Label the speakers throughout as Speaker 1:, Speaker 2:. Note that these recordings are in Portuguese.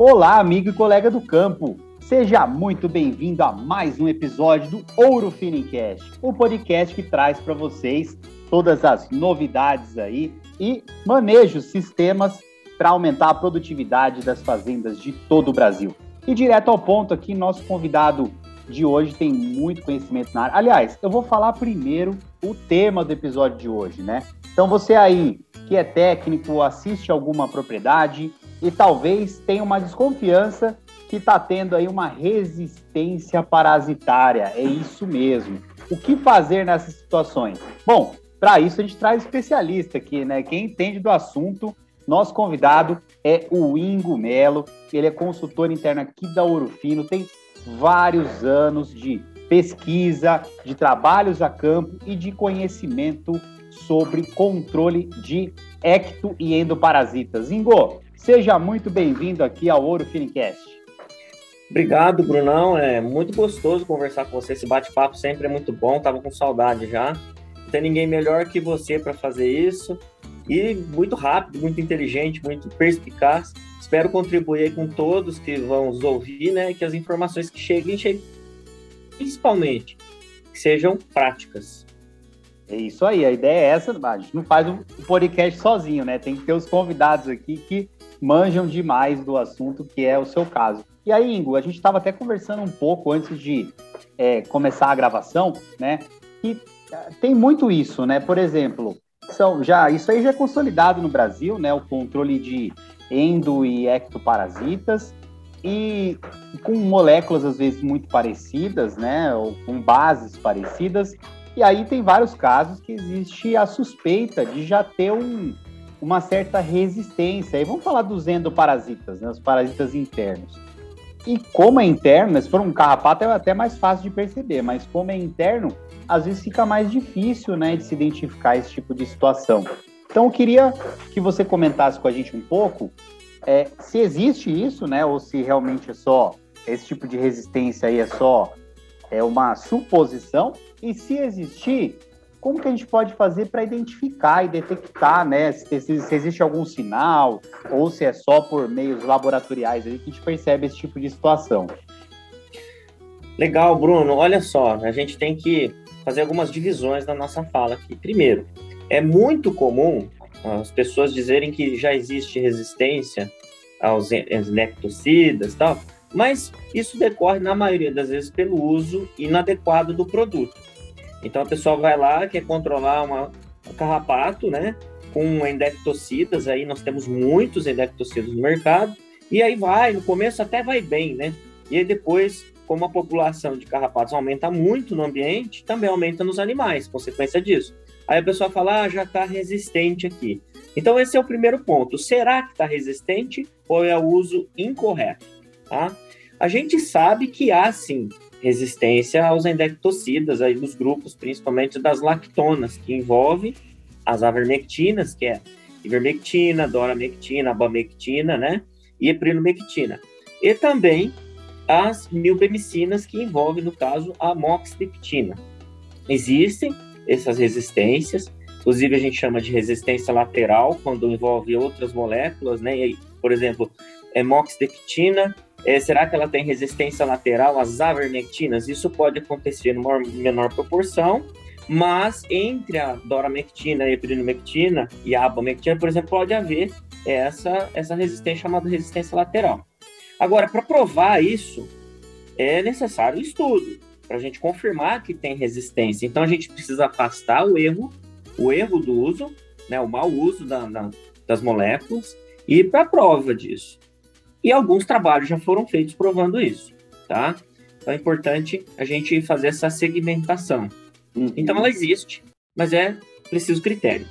Speaker 1: Olá, amigo e colega do campo. Seja muito bem-vindo a mais um episódio do Ouro Finicast, o podcast que traz para vocês todas as novidades aí e maneja os sistemas para aumentar a produtividade das fazendas de todo o Brasil. E direto ao ponto aqui, nosso convidado de hoje tem muito conhecimento na área. Aliás, eu vou falar primeiro o tema do episódio de hoje, né? Então você aí que é técnico, assiste alguma propriedade, e talvez tenha uma desconfiança que está tendo aí uma resistência parasitária. É isso mesmo. O que fazer nessas situações? Bom, para isso a gente traz especialista aqui, né? Quem entende do assunto. Nosso convidado é o Ingo Melo. Ele é consultor interno aqui da Ourofino, tem vários anos de pesquisa, de trabalhos a campo e de conhecimento sobre controle de ecto e endoparasitas. Ingo, Seja muito bem-vindo aqui ao Ouro Finicast.
Speaker 2: Obrigado, Brunão. É muito gostoso conversar com você. Esse bate-papo sempre é muito bom. Tava com saudade já. Não tem ninguém melhor que você para fazer isso. E muito rápido, muito inteligente, muito perspicaz. Espero contribuir com todos que vão nos ouvir, né? Que as informações que cheguem, cheguem principalmente, que sejam práticas.
Speaker 1: É isso aí, a ideia é essa, a gente não faz o podcast sozinho, né? Tem que ter os convidados aqui que manjam demais do assunto, que é o seu caso. E aí, Ingo, a gente estava até conversando um pouco antes de é, começar a gravação, né? E é, tem muito isso, né? Por exemplo, são já isso aí já é consolidado no Brasil, né? O controle de endo e ectoparasitas e com moléculas às vezes muito parecidas, né? Ou com bases parecidas. E aí tem vários casos que existe a suspeita de já ter um, uma certa resistência. E vamos falar dos endoparasitas, né, os parasitas internos. E como é interno, se for um carrapato é até mais fácil de perceber, mas como é interno, às vezes fica mais difícil né, de se identificar esse tipo de situação. Então eu queria que você comentasse com a gente um pouco é, se existe isso, né, ou se realmente é só esse tipo de resistência aí é só é uma suposição, e se existir, como que a gente pode fazer para identificar e detectar, né, se, se, existe algum sinal ou se é só por meios laboratoriais aí que a gente percebe esse tipo de situação?
Speaker 2: Legal, Bruno. Olha só, a gente tem que fazer algumas divisões na nossa fala aqui. Primeiro, é muito comum as pessoas dizerem que já existe resistência aos nectocidas e tal, mas isso decorre, na maioria das vezes, pelo uso inadequado do produto. Então a pessoa vai lá, quer controlar uma, um carrapato, né? Com endectocidas, aí nós temos muitos endectocidas no mercado, e aí vai, no começo até vai bem, né? E aí depois, como a população de carrapatos aumenta muito no ambiente, também aumenta nos animais, consequência disso. Aí a pessoa fala, ah, já está resistente aqui. Então esse é o primeiro ponto. Será que está resistente ou é o uso incorreto? Tá? A gente sabe que há sim resistência aos endectocidas aí dos grupos, principalmente das lactonas, que envolve as avermectinas, que é ivermectina, doramectina, abamectina, né? E eprinomectina. E também as milbemicinas, que envolvem, no caso, a moxidectina. Existem essas resistências, inclusive a gente chama de resistência lateral, quando envolve outras moléculas, né? E, por exemplo, é moxidectina é, será que ela tem resistência lateral às avermectinas? Isso pode acontecer em menor proporção, mas entre a doramectina, a epinomectina e a abamectina, por exemplo, pode haver essa, essa resistência chamada resistência lateral. Agora, para provar isso, é necessário estudo para a gente confirmar que tem resistência. Então, a gente precisa afastar o erro, o erro do uso, né, o mau uso da, da, das moléculas, e para a prova disso. E alguns trabalhos já foram feitos provando isso, tá? Então é importante a gente fazer essa segmentação. Uhum. Então ela existe, mas é preciso critério.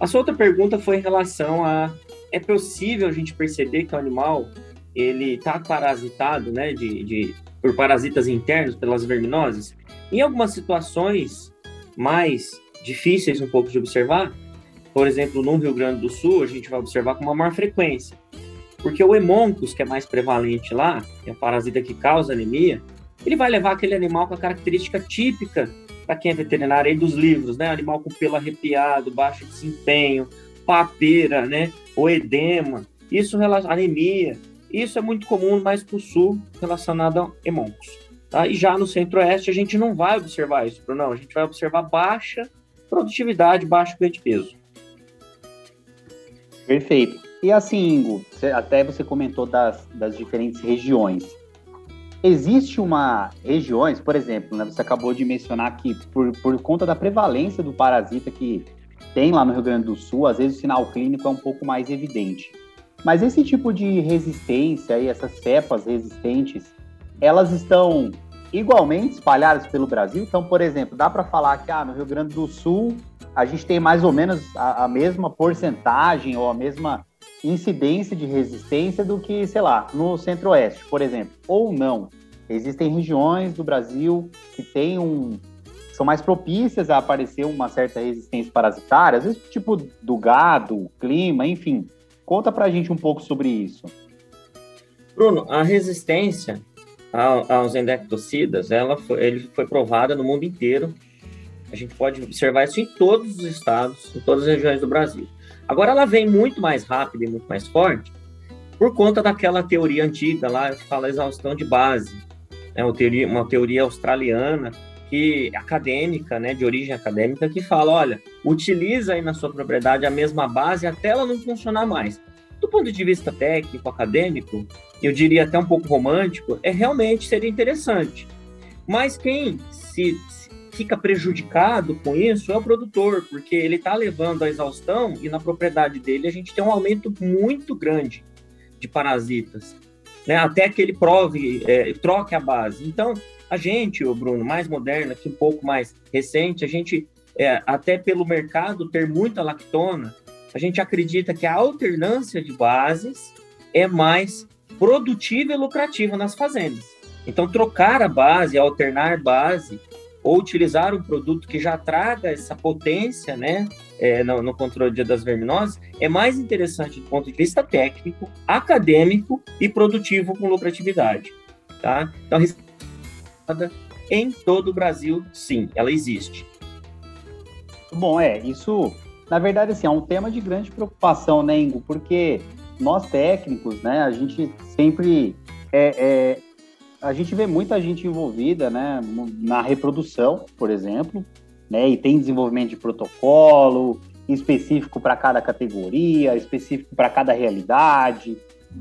Speaker 2: A sua outra pergunta foi em relação a é possível a gente perceber que o animal ele está parasitado, né, de, de, por parasitas internos, pelas verminoses? Em algumas situações mais difíceis um pouco de observar, por exemplo, no Rio Grande do Sul, a gente vai observar com uma maior frequência. Porque o hemoncus, que é mais prevalente lá, que é o parasita que causa anemia, ele vai levar aquele animal com a característica típica para quem é veterinário aí dos livros, né? Animal com pelo arrepiado, baixo desempenho, papeira, né? O edema, isso anemia. Isso é muito comum mais para o sul, relacionado a hemoncos. Tá? E já no centro-oeste, a gente não vai observar isso, não. A gente vai observar baixa produtividade, baixo ganho de peso.
Speaker 1: Perfeito. E assim, Ingo, até você comentou das, das diferentes regiões. Existe uma regiões, por exemplo, né, você acabou de mencionar que por, por conta da prevalência do parasita que tem lá no Rio Grande do Sul, às vezes o sinal clínico é um pouco mais evidente. Mas esse tipo de resistência e essas cepas resistentes, elas estão igualmente espalhadas pelo Brasil. Então, por exemplo, dá para falar que ah, no Rio Grande do Sul a gente tem mais ou menos a, a, mesma porcentagem ou a mesma incidência de resistência do que, sei lá, no Centro-Oeste, por exemplo, ou não. Existem regiões do Brasil que têm um são mais propícias a aparecer uma certa resistência parasitária, às vezes tipo do gado, clima, enfim. Conta pra gente um pouco sobre isso.
Speaker 2: Bruno, a resistência aos endectocidas, ela foi, ele foi provada no mundo inteiro. A gente pode observar isso em todos os estados, em todas as regiões do Brasil. Agora, ela vem muito mais rápida e muito mais forte por conta daquela teoria antiga lá, que fala exaustão de base. É uma teoria, uma teoria australiana que acadêmica, né, de origem acadêmica, que fala, olha, utiliza aí na sua propriedade a mesma base até ela não funcionar mais. Do ponto de vista técnico, acadêmico, eu diria até um pouco romântico, é realmente seria interessante. Mas quem se, se fica prejudicado com isso é o produtor, porque ele está levando a exaustão e na propriedade dele a gente tem um aumento muito grande de parasitas, né? Até que ele prove, é, troque a base. Então, a gente, o Bruno, mais moderno, aqui um pouco mais recente, a gente, é, até pelo mercado ter muita lactona, a gente acredita que a alternância de bases é mais produtiva e lucrativa nas fazendas. Então, trocar a base, alternar base, ou utilizar um produto que já traga essa potência né, é, no, no, controle das verminoses, é mais interessante do ponto de vista técnico, acadêmico e produtivo com lucratividade. Tá? Então, em todo o Brasil, sim, ela existe.
Speaker 1: Bom, é, isso, na verdade, assim, é um tema de grande preocupação, né, Ingo? Porque nós técnicos, né, a gente sempre é, é, a gente vê muita gente envolvida, né, na reprodução, por exemplo, né, e tem desenvolvimento de protocolo específico para cada categoria, específico para cada realidade,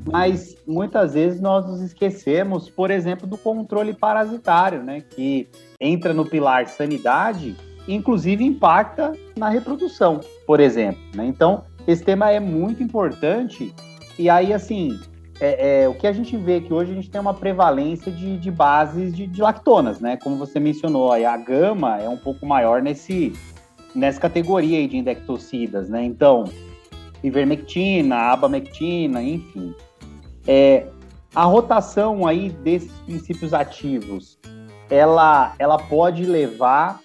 Speaker 1: mas muitas vezes nós nos esquecemos, por exemplo, do controle parasitário, né, que entra no pilar sanidade, inclusive impacta na reprodução, por exemplo. Né? Então, esse tema é muito importante e aí, assim, é, é, o que a gente vê que hoje a gente tem uma prevalência de, de bases de, de, lactonas, né? Como você mencionou, a gama é um pouco maior nesse, nessa categoria aí de indectocidas, né? Então, ivermectina, abamectina, enfim. É, a rotação aí desses princípios ativos, ela, ela pode levar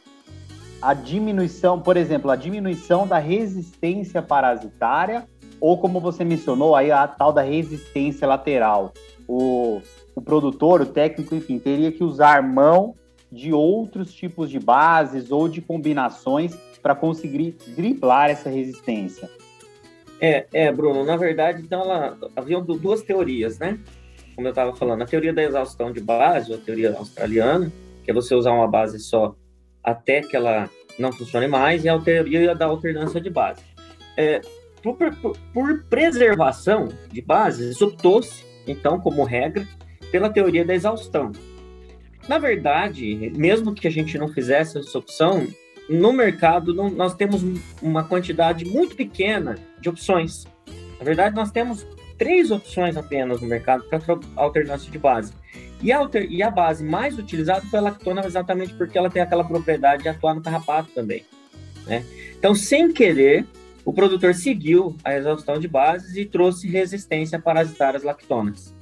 Speaker 1: a diminuição, por exemplo, a diminuição da resistência parasitária ou como você mencionou, aí a tal da resistência lateral. O, o produtor, o técnico, enfim, teria que usar mão de outros tipos de bases ou de combinações para conseguir driblar essa resistência.
Speaker 2: É, é, Bruno, na verdade, então, ela, havia duas teorias, né? Como eu estava falando, a teoria da exaustão de base, a teoria australiana, que é você usar uma base só até que ela não funcione mais, e a teoria da alternância de base. É, por, por, por preservação de bases, optou-se, então, como regra, pela teoria da exaustão. Na verdade, mesmo que a gente não fizesse essa opção, no mercado não, nós temos uma quantidade muito pequena de opções. Na verdade, nós temos três opções apenas no mercado para alternância de base. E a, alter, e a base mais utilizada foi a lactona, exatamente porque ela tem aquela propriedade de atuar no carrapato também. Né? Então, sem querer, o produtor seguiu a exaustão de bases e trouxe resistência parasitária às lactonas.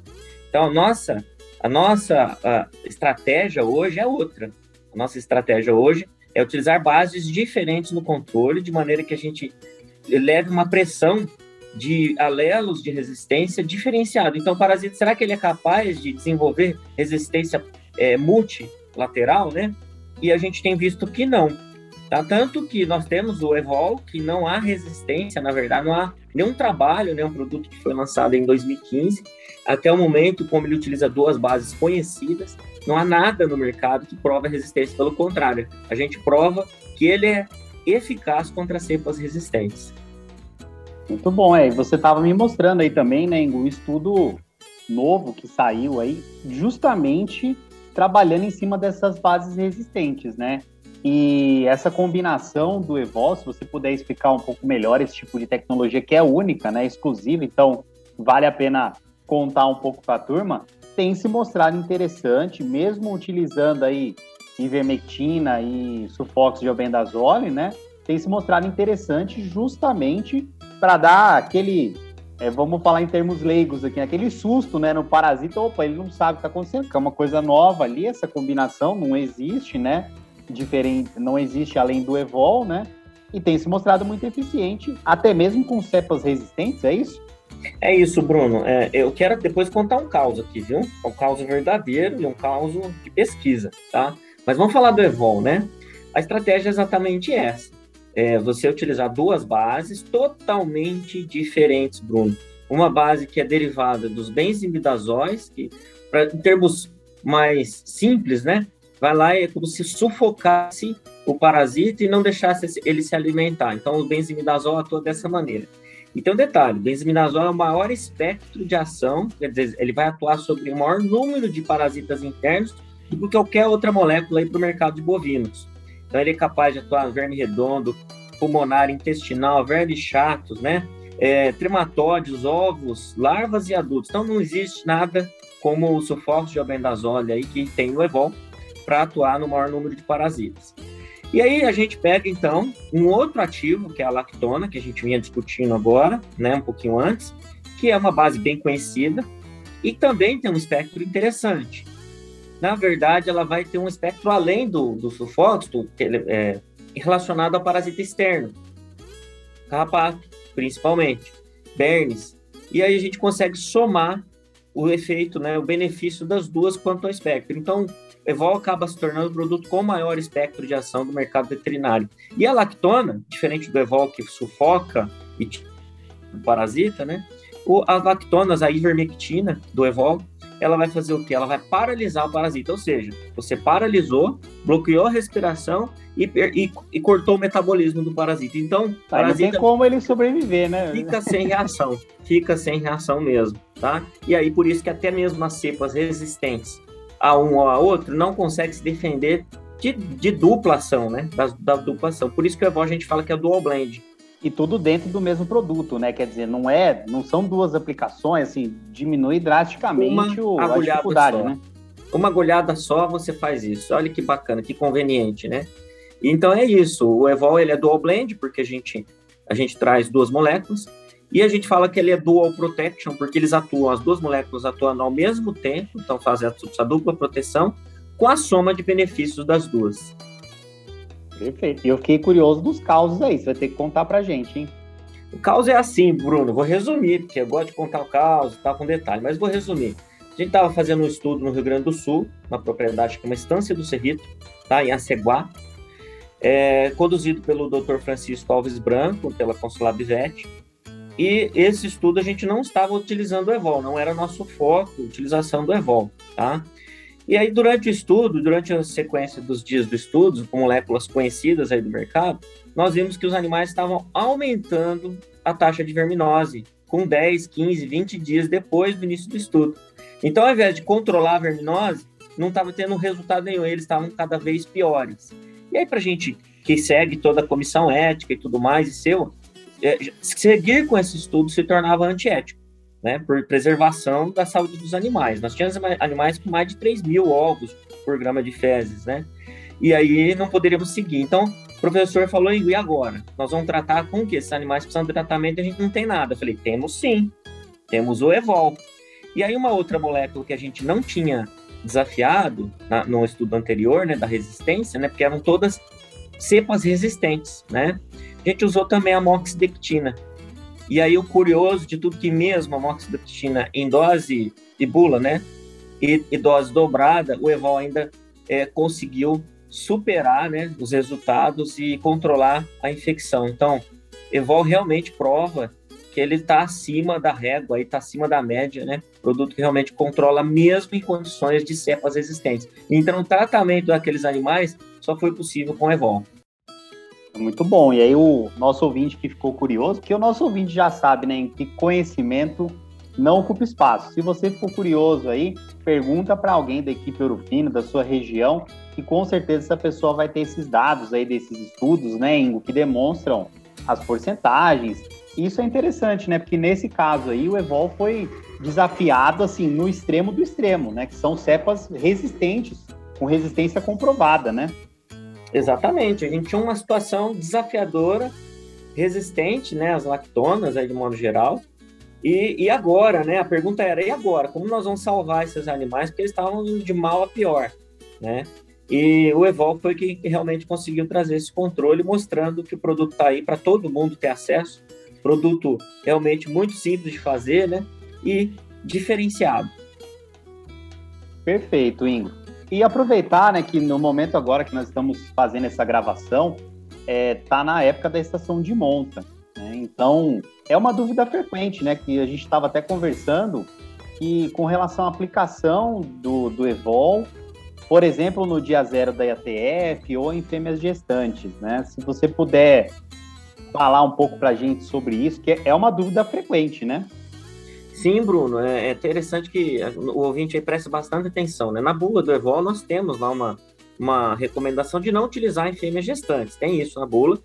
Speaker 2: Então, a nossa, a nossa a estratégia hoje é outra. A nossa estratégia hoje é utilizar bases diferentes no controle, de maneira que a gente leve uma pressão de alelos de resistência diferenciado. Então, o parasita, será que ele é capaz de desenvolver resistência é, multilateral, né? E a gente tem visto que não. Tá? Tanto que nós temos o Evol, que não há resistência, na verdade, não há nenhum trabalho, nenhum produto que foi lançado em 2015, até o momento, como ele utiliza duas bases conhecidas, não há nada no mercado que prova resistência, pelo contrário, a gente prova que ele é eficaz contra cepas resistentes.
Speaker 1: Muito bom, é. Você estava me mostrando aí também, né, um estudo novo que saiu aí, justamente trabalhando em cima dessas bases resistentes, né? E essa combinação do Evol, se você puder explicar um pouco melhor esse tipo de tecnologia que é única, né, exclusiva, então vale a pena contar um pouco para a turma, tem se mostrado interessante, mesmo utilizando aí ivermectina e sulfox de albendazole, né? Tem se mostrado interessante justamente para dar aquele, é, vamos falar em termos leigos aqui, aquele susto, né, no parasita, opa, ele não sabe o que está acontecendo, que é uma coisa nova ali, essa combinação não existe, né? Diferente, não existe além do Evol, né? E tem se mostrado muito eficiente, até mesmo com cepas resistentes, é isso?
Speaker 2: É isso, Bruno. É, eu quero depois contar um caos aqui, viu? Um caos verdadeiro e um caos de pesquisa, tá? Mas vamos falar do Evol, né? A estratégia é exatamente essa é, você utilizar duas bases totalmente diferentes, Bruno. Uma base que é derivada dos benzimidazóis, que pra, em termos mais simples, né? Vai lá e é como se sufocasse o parasita e não deixasse ele se alimentar. Então, o benzimidazol atua dessa maneira. E um detalhe, o benzimidazol é o maior espectro de ação, quer dizer, ele vai atuar sobre o maior número de parasitas internos do que qualquer outra molécula para o mercado de bovinos. Então ele é capaz de atuar no verme redondo, pulmonar, intestinal, vermes chatos, né? É, trematóides, ovos, larvas e adultos. Então não existe nada como o sulfato de albendazole aí que tem no Evol para atuar no maior número de parasitas. E aí a gente pega então um outro ativo, que é a lactona, que a gente vinha discutindo agora, né, um pouquinho antes, que é uma base bem conhecida e também tem um espectro interessante na verdade, ela vai ter um espectro além do, do sulfóxido, é, relacionado ao parasita externo, carrapato, principalmente, bernes. E aí a gente consegue somar o efeito, né, o benefício das duas quanto ao espectro. Então, Evol acaba se tornando o produto com maior espectro de ação do mercado veterinário. E a lactona, diferente do Evol que sufoca e parasita, né? O, as lactonas, a ivermectina do Evol, ela vai fazer o quê? Ela vai paralisar o parasita, ou seja, você paralisou, bloqueou a respiração e, e, e cortou o metabolismo do parasita. Então,
Speaker 1: tá, parasita não tem como ele sobreviver, né?
Speaker 2: Fica sem reação, fica sem reação mesmo, tá? E aí, por isso que até mesmo as cepas resistentes a um ou a outro não consegue se defender de, de dupla ação, né? Da, da dupla ação. Por isso que a gente fala que é dual blend
Speaker 1: e tudo dentro do mesmo produto, né? Quer dizer, não é, não são duas aplicações, assim, diminui drasticamente o, a dificuldade,
Speaker 2: só.
Speaker 1: né?
Speaker 2: Uma agulhada só você faz isso. Olha que bacana, que conveniente, né? Então é isso. O Evol ele é dual blend porque a gente a gente traz duas moléculas e a gente fala que ele é dual protection porque eles atuam, as duas moléculas atuam ao mesmo tempo, então fazem essa dupla proteção com a soma de benefícios das duas.
Speaker 1: Perfeito. E eu fiquei curioso dos causos aí, você vai ter que contar pra gente, hein?
Speaker 2: O caos é assim, Bruno, vou resumir, porque eu gosto de contar o caos, tá com detalhe, mas vou resumir. A gente estava fazendo um estudo no Rio Grande do Sul, uma propriedade que é uma estância do Cerrito, tá, em Aceguá, é, conduzido pelo Dr. Francisco Alves Branco, pela Consulab Vet. E esse estudo a gente não estava utilizando o EVOL, não era nosso foco, utilização do EVOL, tá? E aí, durante o estudo, durante a sequência dos dias do estudo, com moléculas conhecidas aí do mercado, nós vimos que os animais estavam aumentando a taxa de verminose com 10, 15, 20 dias depois do início do estudo. Então, ao invés de controlar a verminose, não estava tendo resultado nenhum, eles estavam cada vez piores. E aí, para a gente que segue toda a comissão ética e tudo mais, e seu, é, seguir com esse estudo se tornava antiético né, por preservação da saúde dos animais. Nós tínhamos animais com mais de 3 mil ovos por grama de fezes, né? E aí não poderíamos seguir. Então, o professor falou, e agora? Nós vamos tratar com o que? Esses animais precisam de tratamento e a gente não tem nada. Eu falei, temos sim. Temos o Evol. E aí uma outra molécula que a gente não tinha desafiado na, no estudo anterior, né, da resistência, né, porque eram todas cepas resistentes, né? A gente usou também a moxidectina, e aí o curioso de tudo que mesmo a moxidectina em dose de bula, né, e, e, dose dobrada, o Evol ainda é, conseguiu superar né, os resultados e controlar a infecção. Então, Evol realmente prova que ele está acima da régua, está acima da média, né? Produto que realmente controla mesmo em condições de cepas existentes. Então, o tratamento daqueles animais só foi possível com Evol.
Speaker 1: Muito bom. E aí o nosso ouvinte que ficou curioso, porque o nosso ouvinte já sabe, né, que conhecimento não ocupa espaço. Se você ficou curioso aí, pergunta para alguém da equipe Eurofino, da sua região, que com certeza essa pessoa vai ter esses dados aí desses estudos, né, Ingo, que demonstram as porcentagens. Isso é interessante, né? Porque nesse caso aí o Evol foi desafiado assim no extremo do extremo, né? Que são cepas resistentes, com resistência comprovada, né?
Speaker 2: Exatamente. A gente tinha uma situação desafiadora, resistente, né? As lactonas, aí de modo geral. E, e agora, né? A pergunta era: e agora? Como nós vamos salvar esses animais? Porque eles estavam de mal a pior, né? E o Evol foi que realmente conseguiu trazer esse controle, mostrando que o produto está aí para todo mundo ter acesso. Produto realmente muito simples de fazer, né? E diferenciado.
Speaker 1: Perfeito, Ingo. E aproveitar, né, que no momento agora que nós estamos fazendo essa gravação, é, tá na época da estação de monta. Né? Então, é uma dúvida frequente, né? Que a gente estava até conversando que com relação à aplicação do, do Evol por exemplo, no dia zero da IATF ou em fêmeas gestantes, né? Se você puder falar um pouco para a gente sobre isso, que é uma dúvida frequente, né?
Speaker 2: Sim, Bruno, é, é interessante que o ouvinte aí preste bastante atenção, né? Na bula do Evol nós temos lá uma, uma recomendação de não utilizar em fêmeas gestantes, tem isso na bula,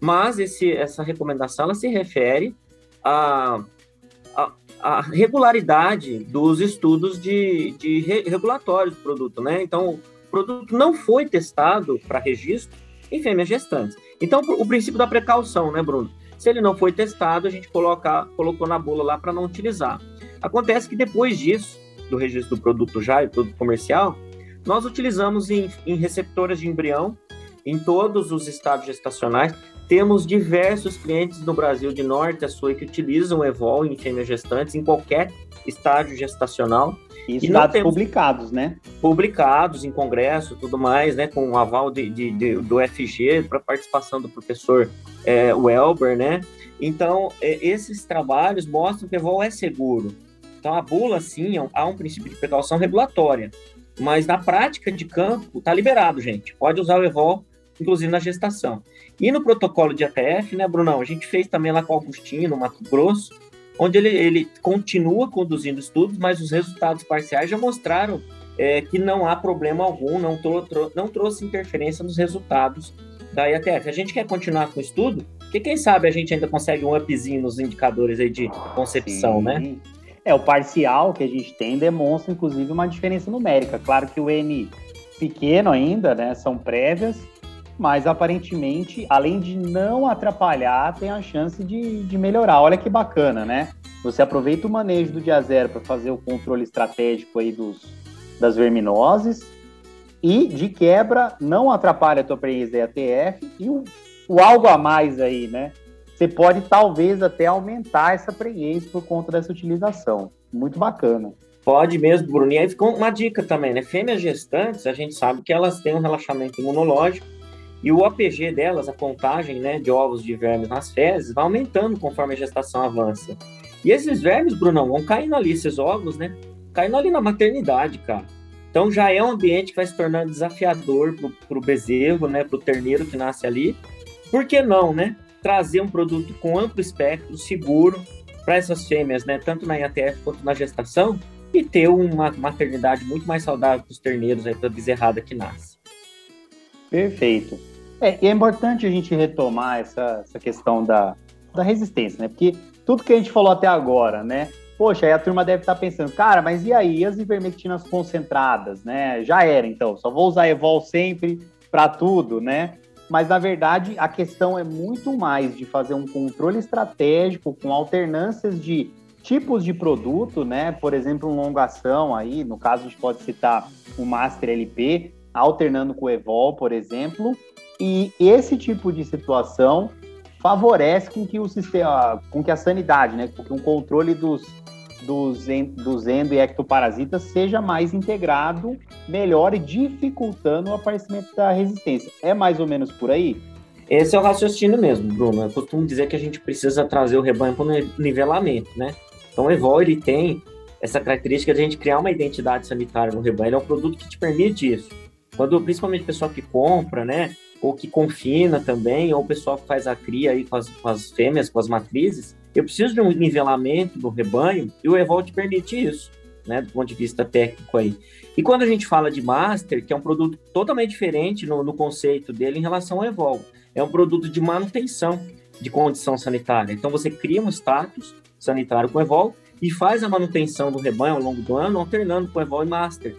Speaker 2: mas esse, essa recomendação ela se refere a, a regularidade dos estudos de, de regulatórios do produto, né? Então, o produto não foi testado para registro em fêmeas gestantes. Então, o princípio da precaução, né, Bruno? Se ele não foi testado, a gente coloca, colocou na bula lá para não utilizar. Acontece que depois disso, do registro do produto já e produto comercial, nós utilizamos em, em receptoras de embrião em todos os estados gestacionais temos diversos clientes no Brasil, de norte a sul, que utilizam o Evol em fêmeas gestantes, em qualquer estágio gestacional.
Speaker 1: Isso e dados publicados, né?
Speaker 2: Publicados em congresso, tudo mais, né? Com o aval de, de, de do FG, para participação do professor é, Welber, né? Então, é, esses trabalhos mostram que o Evol é seguro. Então, a bula, sim, é há um princípio de precaução regulatória. Mas na prática de campo, está liberado, gente. Pode usar o Evol inclusive na gestação. E no protocolo de ATF, né, Brunão, a gente fez também lá com o Agostinho, no Mato Grosso, onde ele, ele continua conduzindo estudos, mas os resultados parciais já mostraram é, que não há problema algum, não, não trouxe interferência nos resultados da IATF. A gente quer continuar com o estudo, porque quem sabe a gente ainda consegue um upzinho nos indicadores aí de concepção, Sim. né?
Speaker 1: É, o parcial que a gente tem demonstra, inclusive, uma diferença numérica. Claro que o N pequeno ainda, né, são prévias, mas aparentemente, além de não atrapalhar, tem a chance de, de melhorar. Olha que bacana, né? Você aproveita o manejo do dia zero para fazer o controle estratégico aí dos, das verminoses e, de quebra, não atrapalha a tua presença da ATF e o, o algo a mais aí, né? Você pode talvez até aumentar essa prenhez por conta dessa utilização. Muito bacana.
Speaker 2: Pode mesmo, Bruno. E aí ficou uma dica também, né? Fêmeas gestantes, a gente sabe que elas têm um relaxamento imunológico e o APG delas, a contagem né, de ovos de vermes nas fezes, vai aumentando conforme a gestação avança. E esses vermes, Brunão, vão caindo ali, esses ovos, né? Caindo ali na maternidade, cara. Então já é um ambiente que vai se tornando desafiador para o bezerro, né? Para o terneiro que nasce ali. Por que não, né? Trazer um produto com amplo espectro, seguro, para essas fêmeas, né? Tanto na IATF quanto na gestação, e ter uma maternidade muito mais saudável para os terneiros, para a bezerrada que nasce.
Speaker 1: Perfeito. É, e é importante a gente retomar essa, essa questão da, da resistência, né? Porque tudo que a gente falou até agora, né? Poxa, aí a turma deve estar pensando, cara, mas e aí as ivermectinas concentradas, né? Já era, então, só vou usar Evol sempre para tudo, né? Mas na verdade a questão é muito mais de fazer um controle estratégico com alternâncias de tipos de produto, né? Por exemplo, um longação aí, no caso a gente pode citar o Master LP, alternando com o Evol, por exemplo, e esse tipo de situação favorece com que o sistema, com que a sanidade, né, com que um controle dos, dos, dos endo e ectoparasitas seja mais integrado melhor e dificultando o aparecimento da resistência. É mais ou menos por aí?
Speaker 2: Esse é o raciocínio mesmo, Bruno. Eu costumo dizer que a gente precisa trazer o rebanho para o nivelamento, né? Então, o Evol, ele tem essa característica de a gente criar uma identidade sanitária no rebanho. Ele é um produto que te permite isso. Quando, principalmente o pessoal que compra, né? Ou que confina também, ou o pessoal que faz a cria aí com as, com as fêmeas, com as matrizes, eu preciso de um nivelamento do rebanho e o Evol te permite isso, né? Do ponto de vista técnico aí. E quando a gente fala de Master, que é um produto totalmente diferente no, no conceito dele em relação ao Evol, é um produto de manutenção de condição sanitária. Então você cria um status sanitário com o Evol e faz a manutenção do rebanho ao longo do ano, alternando com o Evol e Master.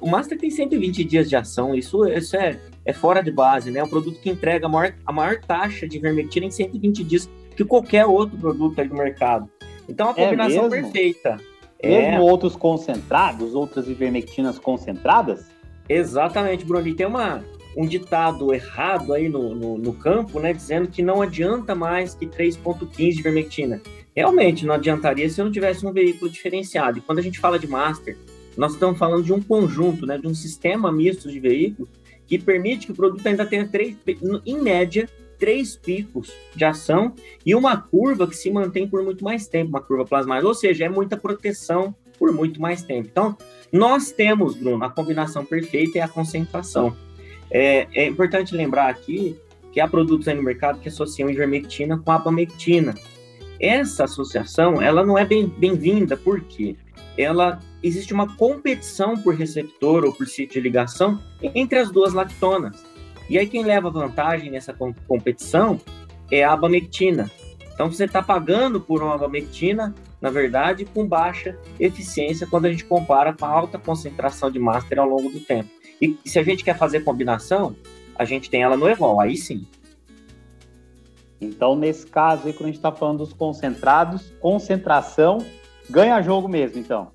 Speaker 2: O Master tem 120 dias de ação, isso, isso é, é fora de base, né? É um produto que entrega a maior, a maior taxa de ivermectina em 120 dias que qualquer outro produto aí do mercado. Então, a é combinação é perfeita.
Speaker 1: Mesmo é... outros concentrados, outras ivermectinas concentradas?
Speaker 2: Exatamente, Bruno. E tem uma, um ditado errado aí no, no, no, campo, né, dizendo que não adianta mais que 3,15 de ivermectina. Realmente, não adiantaria se eu não tivesse um veículo diferenciado. E quando a gente fala de Master, nós estamos falando de um conjunto, né, de um sistema misto de veículos que permite que o produto ainda tenha, três, em média, três picos de ação e uma curva que se mantém por muito mais tempo, uma curva plasmática, ou seja, é muita proteção por muito mais tempo. Então, nós temos, Bruno, a combinação perfeita é a concentração. É, é importante lembrar aqui que há produtos aí no mercado que associam ivermectina com abamectina. Essa associação, ela não é bem-vinda, bem porque ela existe uma competição por receptor ou por sítio de ligação entre as duas lactonas. E aí quem leva vantagem nessa competição é a abamectina. Então você está pagando por uma abamectina, na verdade, com baixa eficiência quando a gente compara com a alta concentração de master ao longo do tempo. E se a gente quer fazer combinação, a gente tem ela no Evol, aí sim.
Speaker 1: Então, nesse caso aí, quando a gente está falando dos concentrados, concentração ganha jogo mesmo, então.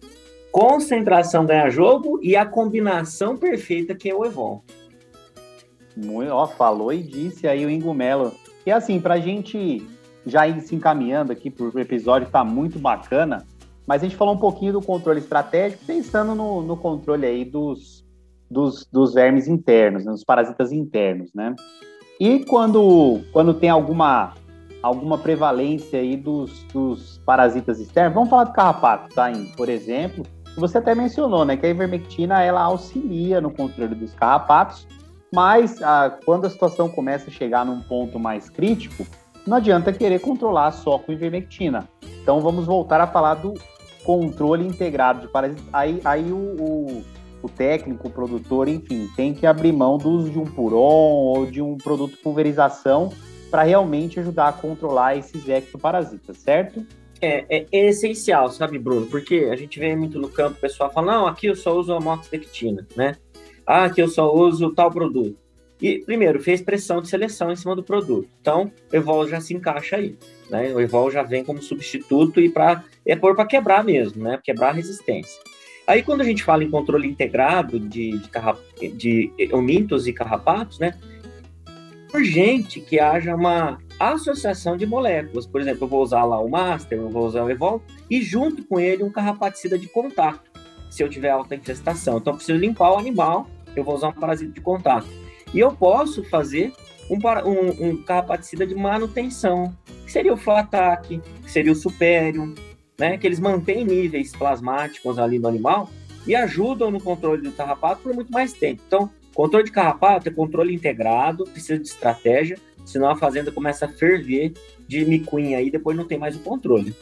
Speaker 2: Concentração ganha jogo e a combinação perfeita que é o Evol.
Speaker 1: Muito, ó, falou e disse aí o Ingumelo. E assim, para a gente já ir se encaminhando aqui por episódio, tá muito bacana, mas a gente falou um pouquinho do controle estratégico, pensando no, no controle aí dos, dos, dos vermes internos, né, dos parasitas internos, né? E quando, quando tem alguma, alguma prevalência aí dos, dos parasitas externos, vamos falar do carrapato, tá? Por exemplo, você até mencionou, né, que a ivermectina ela auxilia no controle dos carrapatos, mas ah, quando a situação começa a chegar num ponto mais crítico, não adianta querer controlar só com ivermectina. Então vamos voltar a falar do controle integrado de parasitas. Aí, aí o, o, o, técnico, o produtor, enfim, tem que abrir mão do uso de um puron ou de um produto pulverização para realmente ajudar a controlar esses ectoparasitas, certo?
Speaker 2: É, é, essencial, sabe, Bruno? Porque a gente vê muito no campo o pessoal fala, não, aqui eu só uso amoxicilina, né? Ah, que eu só uso tal produto. E, primeiro, fez pressão de seleção em cima do produto. Então, o Evol já se encaixa aí. Né? O Evol já vem como substituto e para é pôr para quebrar mesmo, né? Quebrar a resistência. Aí, quando a gente fala em controle integrado de, de, de omintos e carrapatos, né? Urgente que haja uma associação de moléculas. Por exemplo, eu vou usar lá o Master, eu vou usar o Evol, e junto com ele um carrapaticida de contato se eu tiver alta infestação. Então, eu preciso limpar o animal, eu vou usar um parasita de contato. E eu posso fazer um, um, um carrapaticida de manutenção, que seria o Flatac, que seria o Superium, né? Que eles mantêm níveis plasmáticos ali no animal e ajudam no controle do carrapato por muito mais tempo. Então, controle de carrapato é controle integrado, precisa de estratégia, senão a fazenda começa a ferver de micuinha aí, depois não tem mais o controle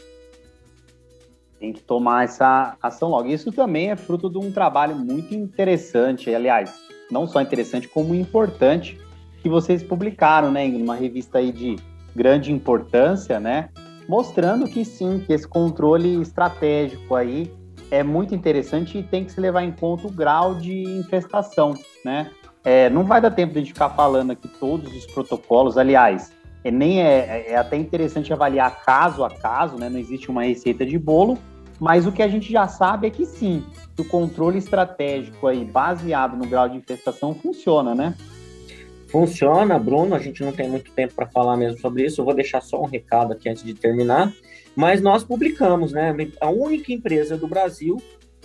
Speaker 1: tem que tomar essa ação logo. Isso também é fruto de um trabalho muito interessante, aliás, não só interessante, como importante, que vocês publicaram, né, em uma revista aí de grande importância, né, mostrando que sim, que esse controle estratégico aí é muito interessante e tem que se levar em conta o grau de infestação, né? É, não vai dar tempo de a gente ficar falando aqui todos os protocolos, aliás, é, nem é, é até interessante avaliar caso a caso, né? Não existe uma receita de bolo, mas o que a gente já sabe é que sim, o controle estratégico aí, baseado no grau de infestação, funciona, né?
Speaker 2: Funciona, Bruno. A gente não tem muito tempo para falar mesmo sobre isso. Eu vou deixar só um recado aqui antes de terminar. Mas nós publicamos, né? A única empresa do Brasil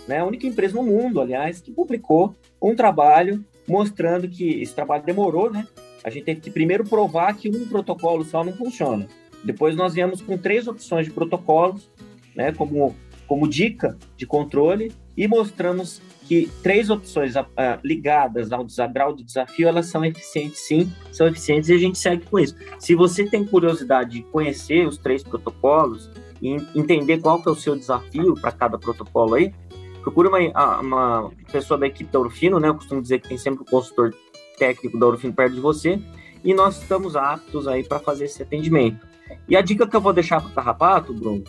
Speaker 2: né? A única empresa no mundo, aliás, que publicou um trabalho mostrando que esse trabalho demorou, né? A gente teve que primeiro provar que um protocolo só não funciona. Depois nós viemos com três opções de protocolos, né, como, como dica de controle, e mostramos que três opções uh, ligadas ao grau de desafio, elas são eficientes sim, são eficientes e a gente segue com isso. Se você tem curiosidade de conhecer os três protocolos e entender qual que é o seu desafio para cada protocolo aí, procure uma, uma pessoa da equipe da Orofino, né? Eu costumo dizer que tem sempre um consultor técnico da Orofino perto de você e nós estamos aptos aí para fazer esse atendimento. E a dica que eu vou deixar para o carrapato, Bruno,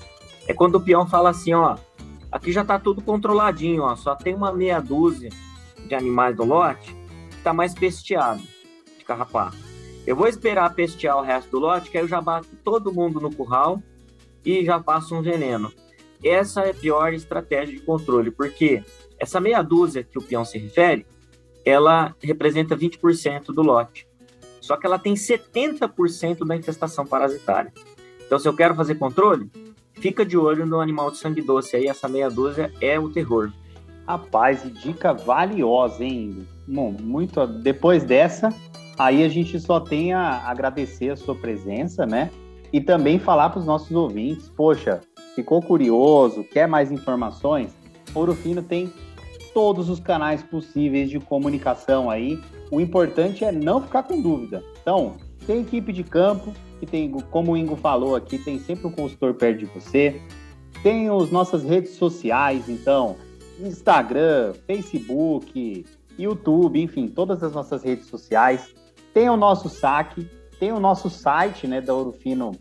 Speaker 2: é quando o peão fala assim, ó, aqui já está tudo controladinho, ó, só tem uma meia dúzia de animais do lote que está mais pesteado de carrapato. Eu vou esperar pestear o resto do lote, que aí eu já bato todo mundo no curral e já passo um veneno. Essa é a pior estratégia de controle, porque essa meia dúzia que o peão se refere, ela representa 20% do lote. Só que ela tem 70% da infestação parasitária. Então, se eu quero fazer controle, fica de olho no animal de sangue doce aí, essa meia dúzia é o terror.
Speaker 1: Rapaz, dica valiosa, hein? Bom, muito. Depois dessa, aí a gente só tem a agradecer a sua presença, né? E também falar para os nossos ouvintes, poxa, ficou curioso, quer mais informações? Ouro Fino tem todos os canais possíveis de comunicação aí. O importante é não ficar com dúvida. Então, tem equipe de campo, que tem, como o Ingo falou aqui, tem sempre um consultor perto de você. Tem as nossas redes sociais, então, Instagram, Facebook, YouTube, enfim, todas as nossas redes sociais. Tem o nosso saque, tem o nosso site, né, da Ouro Fino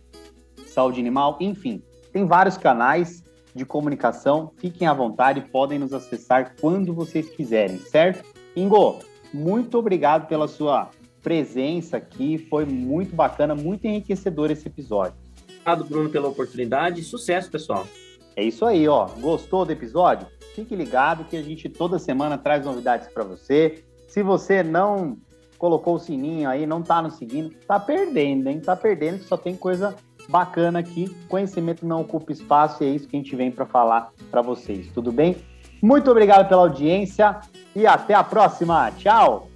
Speaker 1: Saúde Animal, enfim, tem vários canais de comunicação. Fiquem à vontade, podem nos acessar quando vocês quiserem, certo? Ingo, muito obrigado pela sua presença aqui. Foi muito bacana, muito enriquecedor esse episódio.
Speaker 2: Obrigado, Bruno, pela oportunidade. Sucesso, pessoal.
Speaker 1: É isso aí, ó. Gostou do episódio? Fique ligado que a gente toda semana traz novidades para você. Se você não colocou o sininho aí, não tá nos seguindo, tá perdendo, hein? Tá perdendo que só tem coisa bacana aqui. Conhecimento não ocupa espaço e é isso que a gente vem para falar para vocês. Tudo bem? Muito obrigado pela audiência e até a próxima. Tchau!